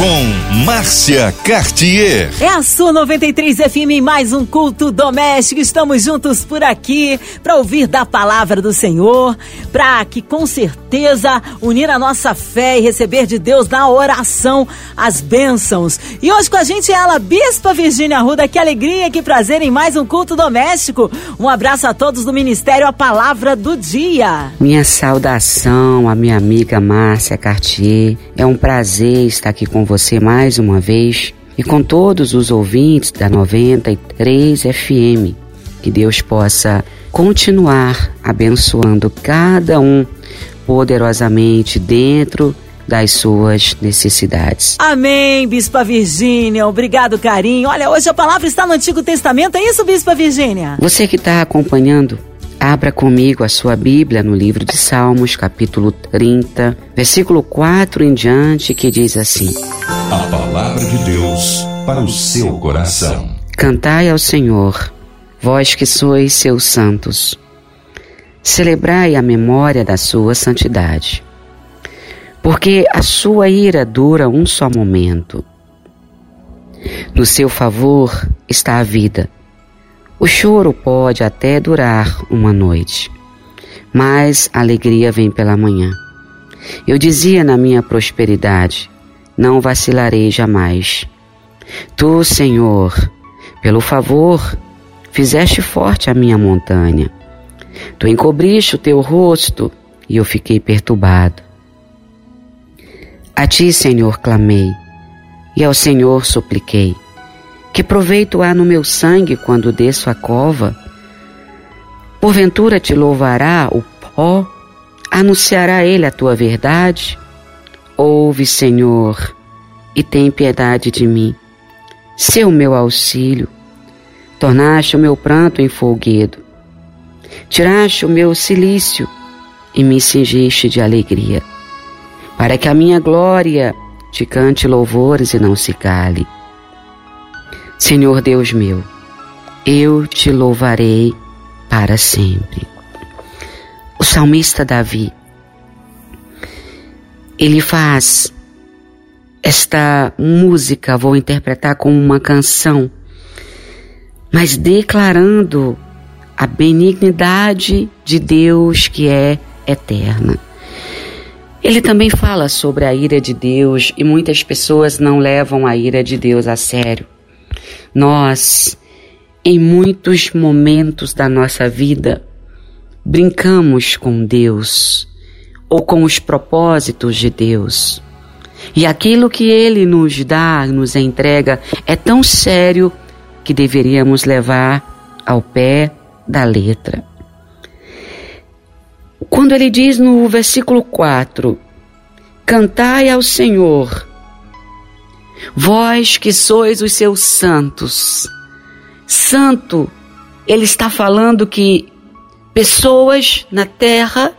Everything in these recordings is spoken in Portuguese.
com Márcia Cartier. É a sua 93 FM mais um culto doméstico. Estamos juntos por aqui para ouvir da palavra do Senhor, para que com certeza unir a nossa fé e receber de Deus na oração as bênçãos. E hoje com a gente é ela, Bispa Virgínia Ruda. Que alegria, que prazer em mais um culto doméstico. Um abraço a todos do Ministério A Palavra do Dia. Minha saudação à minha amiga Márcia Cartier. É um prazer estar aqui com você mais uma vez e com todos os ouvintes da 93 FM. Que Deus possa continuar abençoando cada um poderosamente dentro das suas necessidades. Amém, Bispa Virgínia. Obrigado, carinho. Olha, hoje a palavra está no Antigo Testamento, é isso, Bispa Virgínia? Você que está acompanhando Abra comigo a sua Bíblia no livro de Salmos, capítulo 30, versículo 4 em diante, que diz assim: A palavra de Deus para o seu coração. Cantai ao Senhor, vós que sois seus santos. Celebrai a memória da sua santidade. Porque a sua ira dura um só momento. No seu favor está a vida o choro pode até durar uma noite, mas a alegria vem pela manhã. Eu dizia na minha prosperidade: não vacilarei jamais. Tu, Senhor, pelo favor, fizeste forte a minha montanha. Tu encobriste o teu rosto e eu fiquei perturbado. A ti, Senhor, clamei e ao Senhor supliquei. Que proveito há no meu sangue quando desço a cova? Porventura te louvará o pó? Anunciará ele a tua verdade? Ouve, Senhor, e tem piedade de mim. Seu o meu auxílio. Tornaste o meu pranto em folguedo. Tiraste o meu cilício e me cingiste de alegria, para que a minha glória te cante louvores e não se cale. Senhor Deus meu, eu te louvarei para sempre. O salmista Davi, ele faz esta música, vou interpretar como uma canção, mas declarando a benignidade de Deus que é eterna. Ele também fala sobre a ira de Deus e muitas pessoas não levam a ira de Deus a sério. Nós, em muitos momentos da nossa vida, brincamos com Deus ou com os propósitos de Deus. E aquilo que Ele nos dá, nos entrega, é tão sério que deveríamos levar ao pé da letra. Quando ele diz no versículo 4: Cantai ao Senhor Vós que sois os seus santos. Santo, ele está falando que pessoas na terra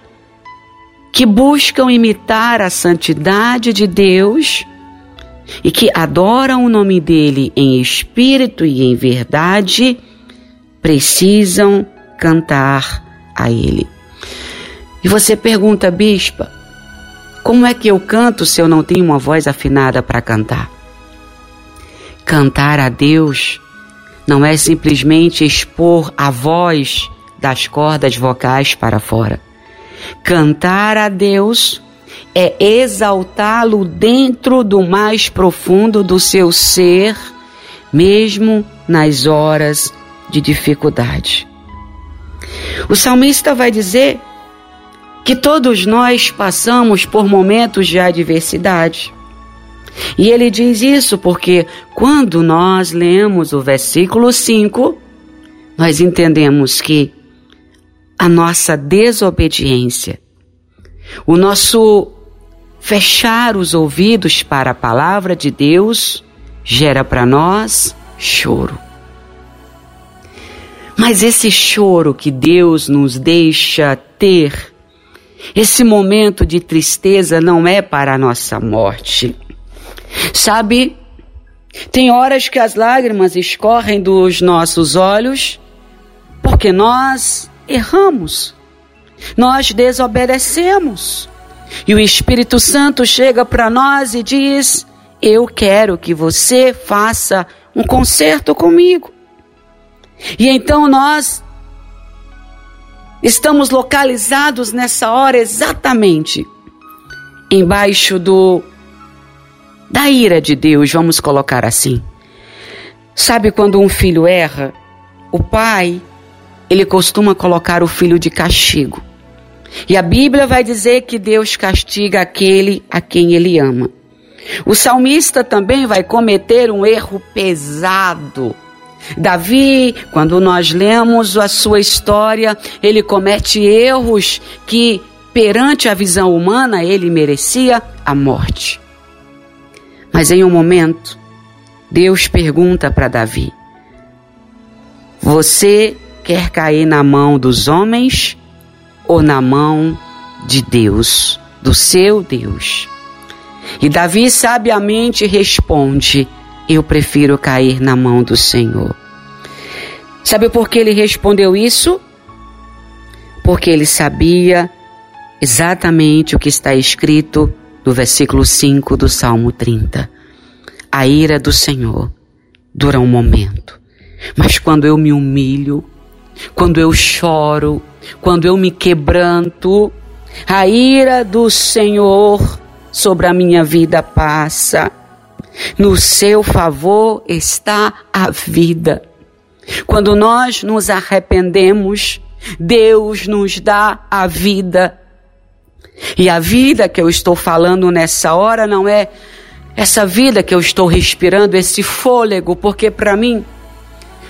que buscam imitar a santidade de Deus e que adoram o nome dele em espírito e em verdade, precisam cantar a ele. E você pergunta, bispa, como é que eu canto se eu não tenho uma voz afinada para cantar? Cantar a Deus não é simplesmente expor a voz das cordas vocais para fora. Cantar a Deus é exaltá-lo dentro do mais profundo do seu ser, mesmo nas horas de dificuldade. O salmista vai dizer que todos nós passamos por momentos de adversidade. E ele diz isso porque quando nós lemos o versículo 5, nós entendemos que a nossa desobediência, o nosso fechar os ouvidos para a palavra de Deus, gera para nós choro. Mas esse choro que Deus nos deixa ter, esse momento de tristeza não é para a nossa morte. Sabe, Tem horas que as lágrimas escorrem dos nossos olhos porque nós erramos, nós desobedecemos. E o Espírito Santo chega para nós e diz: Eu quero que você faça um concerto comigo. E então nós estamos localizados nessa hora exatamente embaixo do da ira de Deus, vamos colocar assim. Sabe quando um filho erra, o pai, ele costuma colocar o filho de castigo. E a Bíblia vai dizer que Deus castiga aquele a quem ele ama. O salmista também vai cometer um erro pesado. Davi, quando nós lemos a sua história, ele comete erros que, perante a visão humana, ele merecia a morte. Mas em um momento, Deus pergunta para Davi: Você quer cair na mão dos homens ou na mão de Deus, do seu Deus? E Davi sabiamente responde: Eu prefiro cair na mão do Senhor. Sabe por que ele respondeu isso? Porque ele sabia exatamente o que está escrito no versículo 5 do Salmo 30. A ira do Senhor dura um momento, mas quando eu me humilho, quando eu choro, quando eu me quebranto, a ira do Senhor sobre a minha vida passa. No seu favor está a vida. Quando nós nos arrependemos, Deus nos dá a vida. E a vida que eu estou falando nessa hora não é essa vida que eu estou respirando, esse fôlego, porque para mim,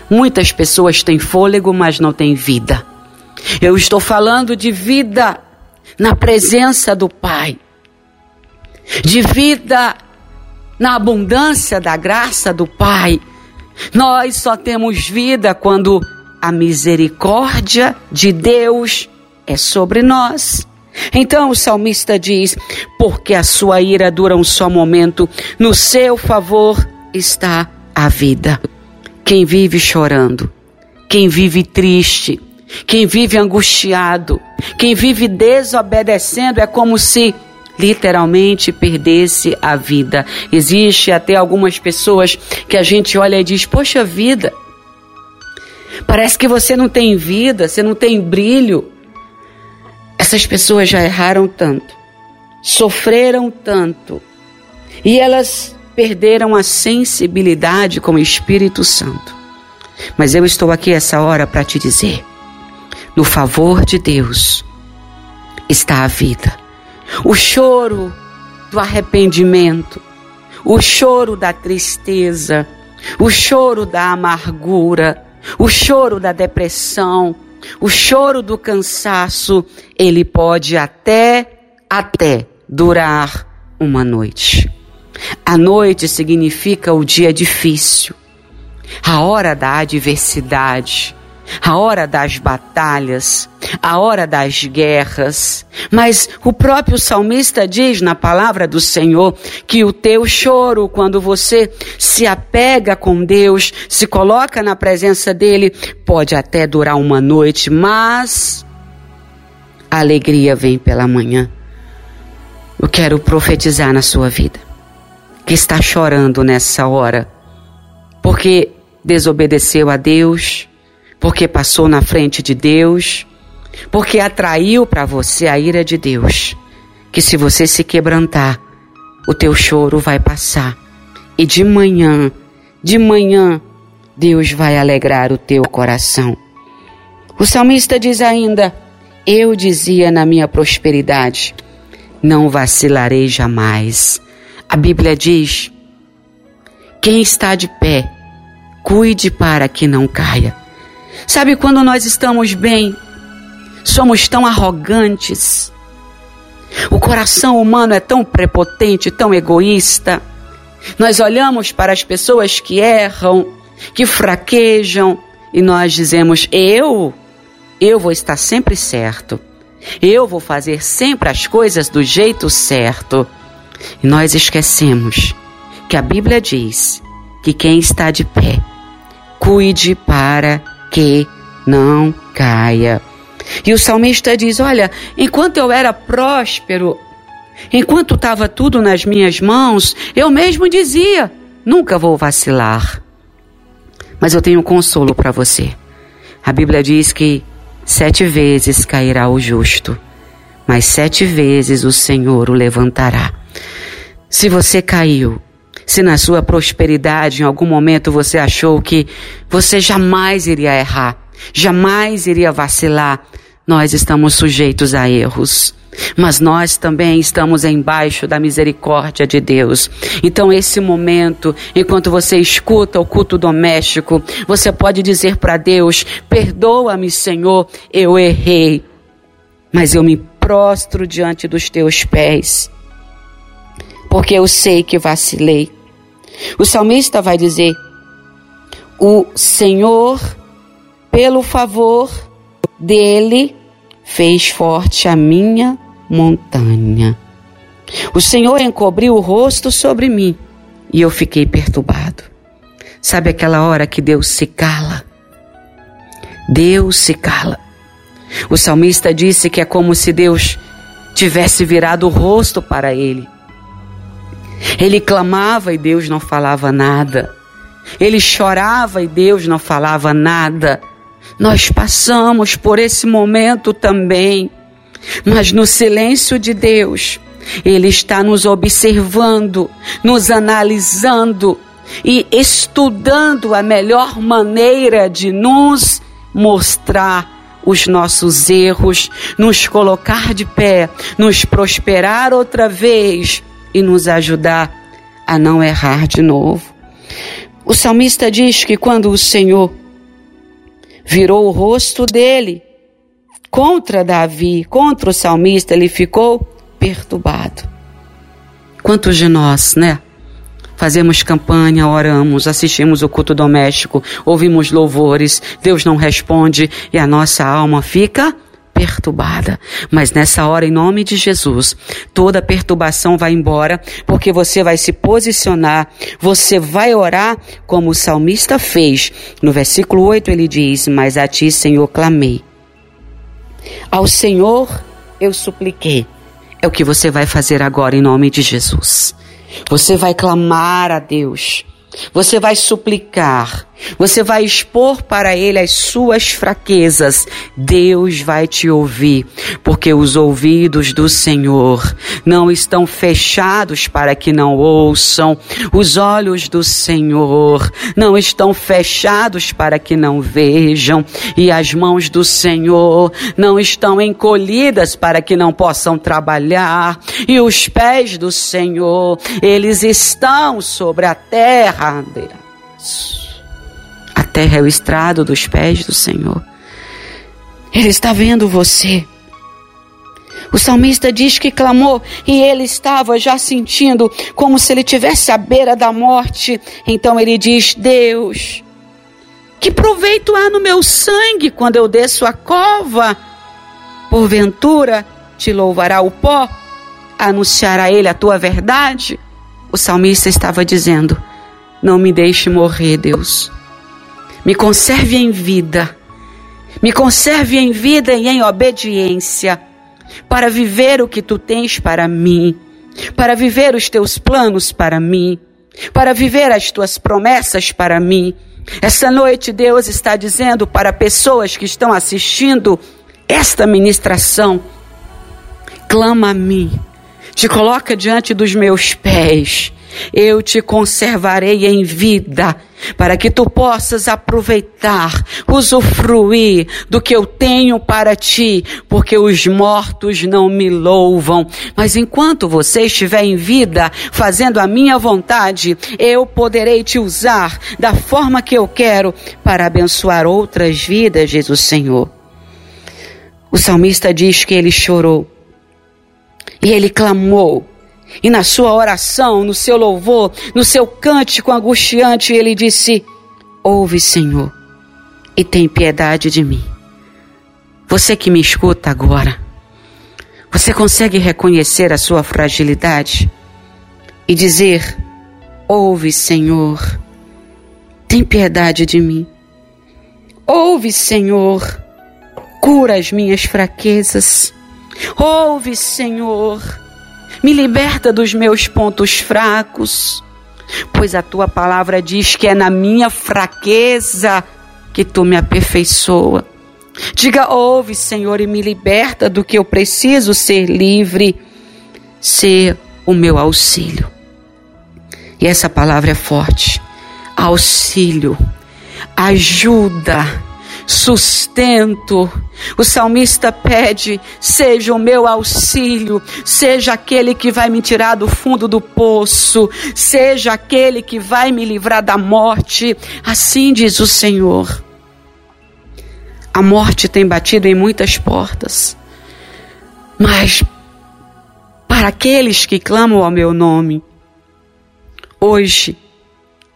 muitas pessoas têm fôlego, mas não têm vida. Eu estou falando de vida na presença do Pai, de vida na abundância da graça do Pai. Nós só temos vida quando a misericórdia de Deus é sobre nós. Então o salmista diz: Porque a sua ira dura um só momento, no seu favor está a vida. Quem vive chorando, quem vive triste, quem vive angustiado, quem vive desobedecendo é como se literalmente perdesse a vida. Existe até algumas pessoas que a gente olha e diz: Poxa vida, parece que você não tem vida, você não tem brilho. Essas pessoas já erraram tanto, sofreram tanto, e elas perderam a sensibilidade com o Espírito Santo. Mas eu estou aqui essa hora para te dizer: no favor de Deus está a vida. O choro do arrependimento, o choro da tristeza, o choro da amargura, o choro da depressão, o choro do cansaço, ele pode até, até durar uma noite. A noite significa o dia difícil, a hora da adversidade, a hora das batalhas, a hora das guerras. Mas o próprio salmista diz na palavra do Senhor que o teu choro, quando você se apega com Deus, se coloca na presença dele, pode até durar uma noite, mas a alegria vem pela manhã. Eu quero profetizar na sua vida que está chorando nessa hora, porque desobedeceu a Deus porque passou na frente de Deus, porque atraiu para você a ira de Deus. Que se você se quebrantar, o teu choro vai passar. E de manhã, de manhã, Deus vai alegrar o teu coração. O salmista diz ainda: Eu dizia na minha prosperidade, não vacilarei jamais. A Bíblia diz: Quem está de pé, cuide para que não caia. Sabe quando nós estamos bem, somos tão arrogantes. O coração humano é tão prepotente, tão egoísta. Nós olhamos para as pessoas que erram, que fraquejam, e nós dizemos: Eu, eu vou estar sempre certo. Eu vou fazer sempre as coisas do jeito certo. E nós esquecemos que a Bíblia diz que quem está de pé, cuide para que não caia. E o salmista diz: Olha, enquanto eu era próspero, enquanto estava tudo nas minhas mãos, eu mesmo dizia: nunca vou vacilar. Mas eu tenho um consolo para você. A Bíblia diz que sete vezes cairá o justo, mas sete vezes o Senhor o levantará. Se você caiu, se na sua prosperidade em algum momento você achou que você jamais iria errar, jamais iria vacilar, nós estamos sujeitos a erros. Mas nós também estamos embaixo da misericórdia de Deus. Então, esse momento, enquanto você escuta o culto doméstico, você pode dizer para Deus: Perdoa-me, Senhor, eu errei, mas eu me prostro diante dos teus pés, porque eu sei que vacilei. O salmista vai dizer: O Senhor, pelo favor dele, fez forte a minha montanha. O Senhor encobriu o rosto sobre mim e eu fiquei perturbado. Sabe aquela hora que Deus se cala? Deus se cala. O salmista disse que é como se Deus tivesse virado o rosto para ele. Ele clamava e Deus não falava nada. Ele chorava e Deus não falava nada. Nós passamos por esse momento também, mas no silêncio de Deus, Ele está nos observando, nos analisando e estudando a melhor maneira de nos mostrar os nossos erros, nos colocar de pé, nos prosperar outra vez e nos ajudar a não errar de novo. O salmista diz que quando o Senhor virou o rosto dele contra Davi, contra o salmista, ele ficou perturbado. Quantos de nós, né? Fazemos campanha, oramos, assistimos o culto doméstico, ouvimos louvores, Deus não responde e a nossa alma fica perturbada. Mas nessa hora, em nome de Jesus, toda perturbação vai embora, porque você vai se posicionar, você vai orar como o salmista fez. No versículo 8 ele diz: Mas a ti, Senhor, clamei. Ao Senhor eu supliquei. É o que você vai fazer agora em nome de Jesus. Você vai clamar a Deus. Você vai suplicar, você vai expor para Ele as suas fraquezas. Deus vai te ouvir, porque os ouvidos do Senhor não estão fechados para que não ouçam, os olhos do Senhor não estão fechados para que não vejam, e as mãos do Senhor não estão encolhidas para que não possam trabalhar, e os pés do Senhor, eles estão sobre a terra a terra é o estrado dos pés do Senhor. Ele está vendo você. O salmista diz que clamou e ele estava já sentindo como se ele tivesse à beira da morte. Então ele diz: Deus, que proveito há no meu sangue quando eu desço a cova? Porventura te louvará o pó, anunciará ele a tua verdade? O salmista estava dizendo: não me deixe morrer, Deus. Me conserve em vida. Me conserve em vida e em obediência, para viver o que tu tens para mim, para viver os teus planos para mim, para viver as tuas promessas para mim. Essa noite Deus está dizendo para pessoas que estão assistindo esta ministração: clama a mim, te coloca diante dos meus pés eu te conservarei em vida, para que tu possas aproveitar, usufruir do que eu tenho para ti, porque os mortos não me louvam. Mas enquanto você estiver em vida, fazendo a minha vontade, eu poderei te usar da forma que eu quero para abençoar outras vidas, o Senhor. O salmista diz que ele chorou e ele clamou e na sua oração, no seu louvor, no seu cântico angustiante, ele disse: Ouve, Senhor, e tem piedade de mim. Você que me escuta agora, você consegue reconhecer a sua fragilidade e dizer: Ouve, Senhor, tem piedade de mim. Ouve, Senhor, cura as minhas fraquezas. Ouve, Senhor, me liberta dos meus pontos fracos, pois a tua palavra diz que é na minha fraqueza que tu me aperfeiçoa. Diga, ouve, Senhor, e me liberta do que eu preciso ser livre, ser o meu auxílio. E essa palavra é forte. Auxílio, ajuda, sustento. O salmista pede: seja o meu auxílio, seja aquele que vai me tirar do fundo do poço, seja aquele que vai me livrar da morte. Assim diz o Senhor. A morte tem batido em muitas portas, mas para aqueles que clamam ao meu nome, hoje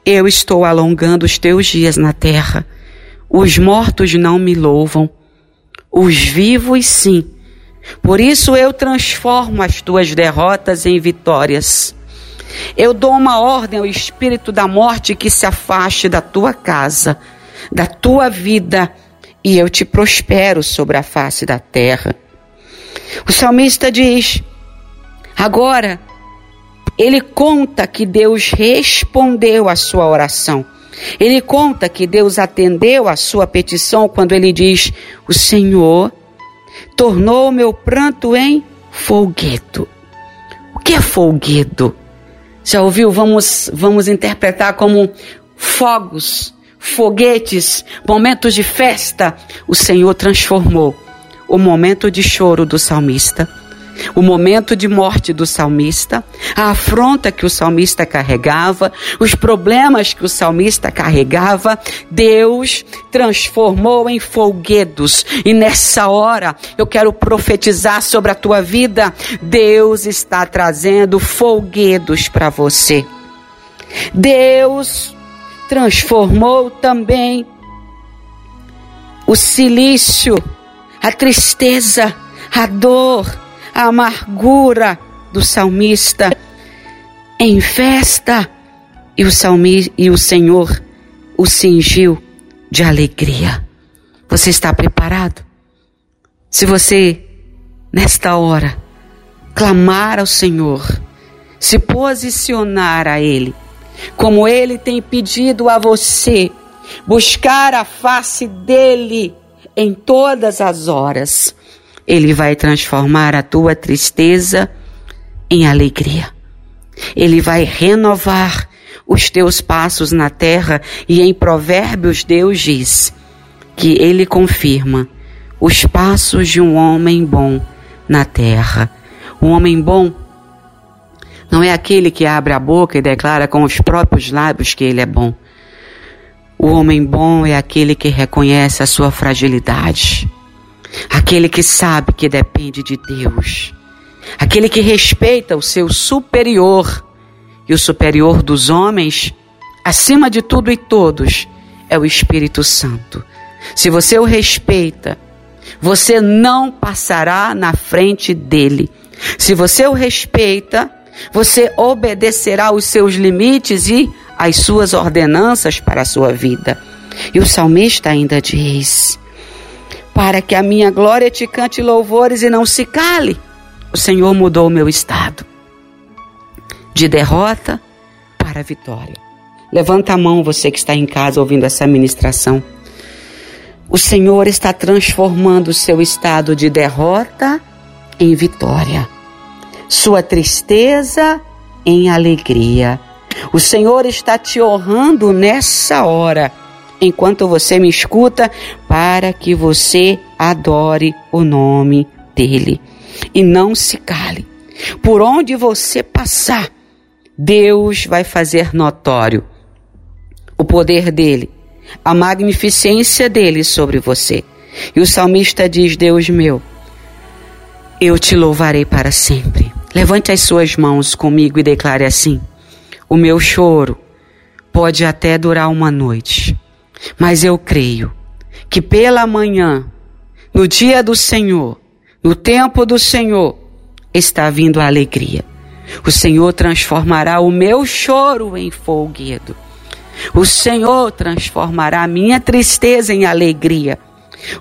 eu estou alongando os teus dias na terra. Os mortos não me louvam, os vivos sim. Por isso eu transformo as tuas derrotas em vitórias. Eu dou uma ordem ao espírito da morte que se afaste da tua casa, da tua vida e eu te prospero sobre a face da terra. O salmista diz: agora, ele conta que Deus respondeu à sua oração. Ele conta que Deus atendeu à sua petição quando ele diz: O Senhor tornou o meu pranto em folguedo. O que é folguedo? Já ouviu? Vamos, vamos interpretar como fogos foguetes, momentos de festa, o Senhor transformou o momento de choro do salmista, o momento de morte do salmista, a afronta que o salmista carregava, os problemas que o salmista carregava, Deus transformou em folguedos. E nessa hora eu quero profetizar sobre a tua vida. Deus está trazendo folguedos para você. Deus transformou também o silício, a tristeza, a dor, a amargura do salmista em festa e o, salmi, e o Senhor o cingiu de alegria. Você está preparado? Se você, nesta hora, clamar ao Senhor, se posicionar a Ele, como ele tem pedido a você, buscar a face dele em todas as horas. Ele vai transformar a tua tristeza em alegria. Ele vai renovar os teus passos na terra e em Provérbios Deus diz que ele confirma os passos de um homem bom na terra. Um homem bom não é aquele que abre a boca e declara com os próprios lábios que ele é bom. O homem bom é aquele que reconhece a sua fragilidade, aquele que sabe que depende de Deus, aquele que respeita o seu superior. E o superior dos homens, acima de tudo e todos, é o Espírito Santo. Se você o respeita, você não passará na frente dele. Se você o respeita, você obedecerá os seus limites e as suas ordenanças para a sua vida. E o salmista ainda diz: Para que a minha glória te cante louvores e não se cale, o Senhor mudou o meu estado de derrota para vitória. Levanta a mão, você que está em casa ouvindo essa ministração. O Senhor está transformando o seu estado de derrota em vitória sua tristeza em alegria. O Senhor está te honrando nessa hora, enquanto você me escuta, para que você adore o nome dEle e não se cale. Por onde você passar, Deus vai fazer notório o poder dele, a magnificência dele sobre você. E o salmista diz: Deus meu, eu te louvarei para sempre. Levante as suas mãos comigo e declare assim: O meu choro pode até durar uma noite, mas eu creio que pela manhã, no dia do Senhor, no tempo do Senhor, está vindo a alegria. O Senhor transformará o meu choro em folguedo. O Senhor transformará a minha tristeza em alegria.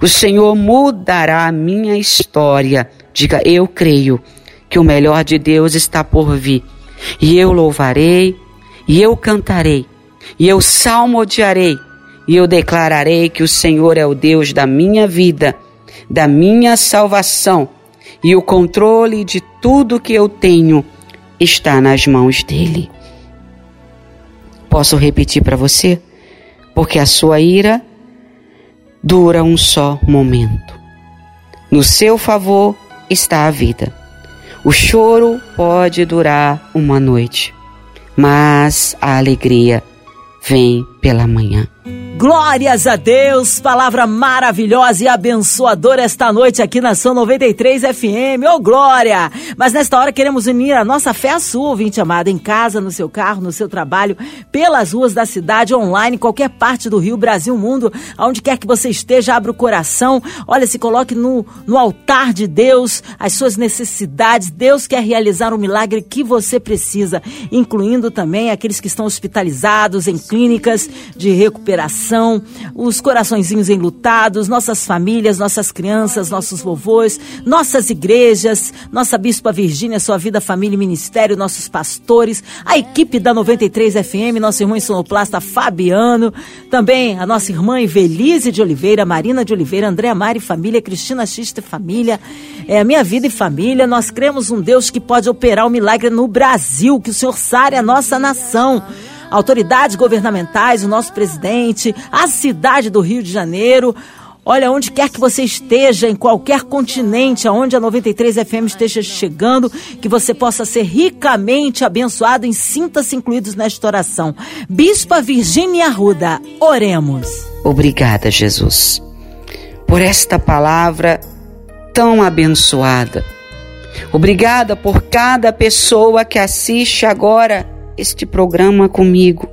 O Senhor mudará a minha história. Diga, eu creio que o melhor de Deus está por vir. E eu louvarei, e eu cantarei, e eu salmodiarei, e eu declararei que o Senhor é o Deus da minha vida, da minha salvação, e o controle de tudo que eu tenho está nas mãos dele. Posso repetir para você? Porque a sua ira dura um só momento. No seu favor está a vida. O choro pode durar uma noite, mas a alegria vem pela manhã. Glórias a Deus, palavra maravilhosa e abençoadora esta noite aqui na São 93 FM. Ô oh, glória! Mas nesta hora queremos unir a nossa fé à sua, ouvinte amada, em casa, no seu carro, no seu trabalho, pelas ruas da cidade, online, qualquer parte do Rio, Brasil, mundo, aonde quer que você esteja, abra o coração, olha, se coloque no, no altar de Deus, as suas necessidades. Deus quer realizar o um milagre que você precisa, incluindo também aqueles que estão hospitalizados em clínicas de recuperação coração, os coraçõezinhos enlutados, nossas famílias, nossas crianças, nossos vovôs, nossas igrejas, nossa Bispa Virgínia, sua vida, família e ministério, nossos pastores, a equipe da 93 FM, nosso irmão sonoplasta Fabiano, também a nossa irmã Evelise de Oliveira, Marina de Oliveira, Andréa Mari Família, Cristina Xista Família, é, minha vida e família. Nós cremos um Deus que pode operar o um milagre no Brasil, que o Senhor sare a nossa nação autoridades governamentais, o nosso presidente, a cidade do Rio de Janeiro. Olha, onde quer que você esteja, em qualquer continente, aonde a 93 FM esteja chegando, que você possa ser ricamente abençoado em sinta-se incluídos nesta oração. Bispa Virgínia Arruda, oremos. Obrigada, Jesus, por esta palavra tão abençoada. Obrigada por cada pessoa que assiste agora este programa comigo,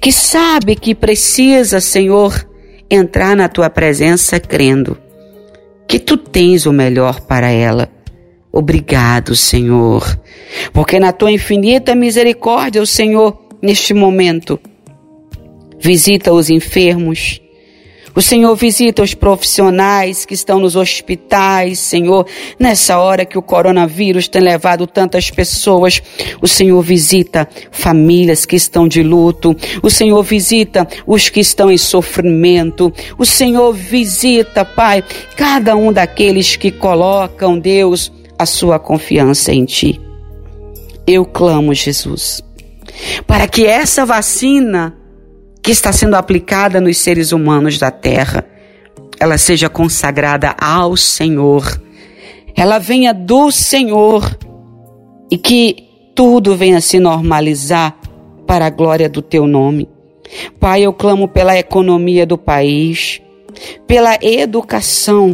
que sabe que precisa, Senhor, entrar na tua presença crendo que tu tens o melhor para ela. Obrigado, Senhor, porque na tua infinita misericórdia, o Senhor, neste momento, visita os enfermos, o Senhor visita os profissionais que estão nos hospitais, Senhor, nessa hora que o coronavírus tem levado tantas pessoas. O Senhor visita famílias que estão de luto. O Senhor visita os que estão em sofrimento. O Senhor visita, Pai, cada um daqueles que colocam, Deus, a sua confiança em Ti. Eu clamo, Jesus, para que essa vacina que está sendo aplicada nos seres humanos da terra, ela seja consagrada ao Senhor, ela venha do Senhor e que tudo venha se normalizar para a glória do teu nome. Pai, eu clamo pela economia do país, pela educação,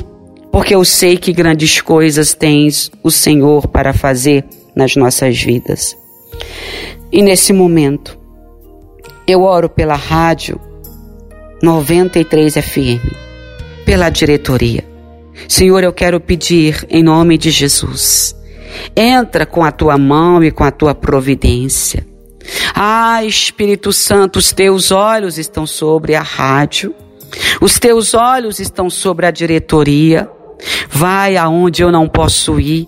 porque eu sei que grandes coisas tens o Senhor para fazer nas nossas vidas. E nesse momento, eu oro pela rádio 93 FM, pela diretoria. Senhor, eu quero pedir em nome de Jesus. Entra com a tua mão e com a tua providência. Ah, Espírito Santo, os teus olhos estão sobre a rádio. Os teus olhos estão sobre a diretoria. Vai aonde eu não posso ir.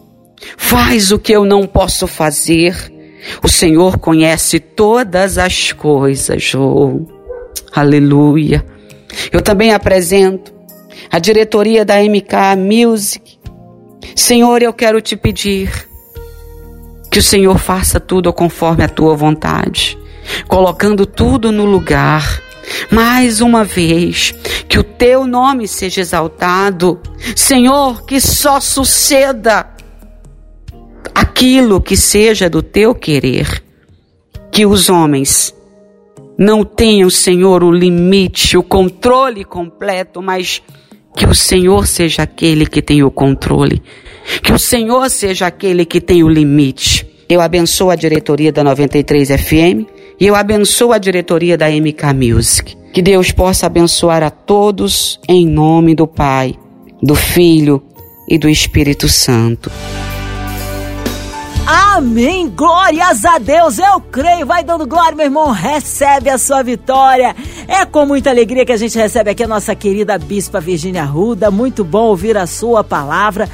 Faz o que eu não posso fazer. O Senhor conhece todas as coisas. Oh, aleluia. Eu também apresento a diretoria da MK Music. Senhor, eu quero te pedir que o Senhor faça tudo conforme a tua vontade, colocando tudo no lugar. Mais uma vez, que o teu nome seja exaltado. Senhor, que só suceda aquilo que seja do teu querer. Que os homens não tenham, Senhor, o limite, o controle completo, mas que o Senhor seja aquele que tem o controle. Que o Senhor seja aquele que tem o limite. Eu abençoo a diretoria da 93 FM e eu abençoo a diretoria da MK Music. Que Deus possa abençoar a todos em nome do Pai, do Filho e do Espírito Santo. Amém. Glórias a Deus. Eu creio. Vai dando glória, meu irmão. Recebe a sua vitória. É com muita alegria que a gente recebe aqui a nossa querida Bispa Virgínia Ruda. Muito bom ouvir a sua palavra.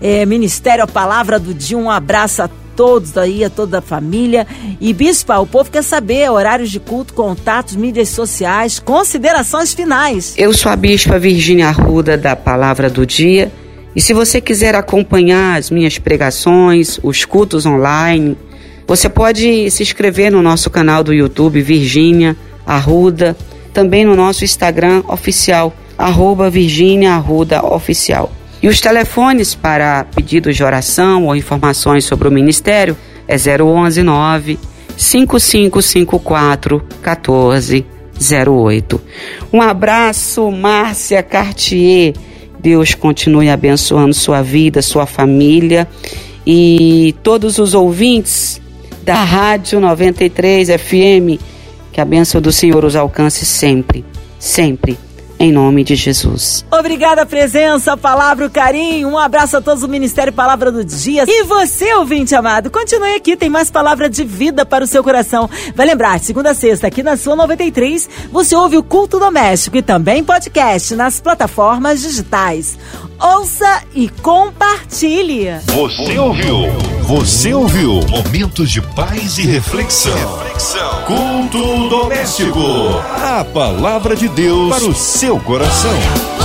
É, Ministério a Palavra do Dia. Um abraço a todos aí, a toda a família. E, Bispa, o povo quer saber horários de culto, contatos, mídias sociais, considerações finais. Eu sou a Bispa Virgínia Arruda da Palavra do Dia. E se você quiser acompanhar as minhas pregações, os cultos online, você pode se inscrever no nosso canal do YouTube Virgínia Arruda, também no nosso Instagram oficial, arroba Virgínia Arruda Oficial. E os telefones para pedidos de oração ou informações sobre o ministério é 011 9 5554 1408. Um abraço, Márcia Cartier. Deus continue abençoando sua vida, sua família e todos os ouvintes da Rádio 93 FM. Que a bênção do Senhor os alcance sempre, sempre em nome de Jesus. Obrigada a presença, a palavra, o carinho. Um abraço a todos do Ministério Palavra do Dia. E você, ouvinte amado, continue aqui, tem mais palavra de vida para o seu coração. Vai lembrar, segunda a sexta, aqui na sua 93, você ouve o Culto Doméstico e também podcast nas plataformas digitais. Ouça e compartilhe. Você ouviu? Você ouviu? Momentos de paz e reflexão. reflexão. Culto doméstico. A palavra de Deus para o seu coração.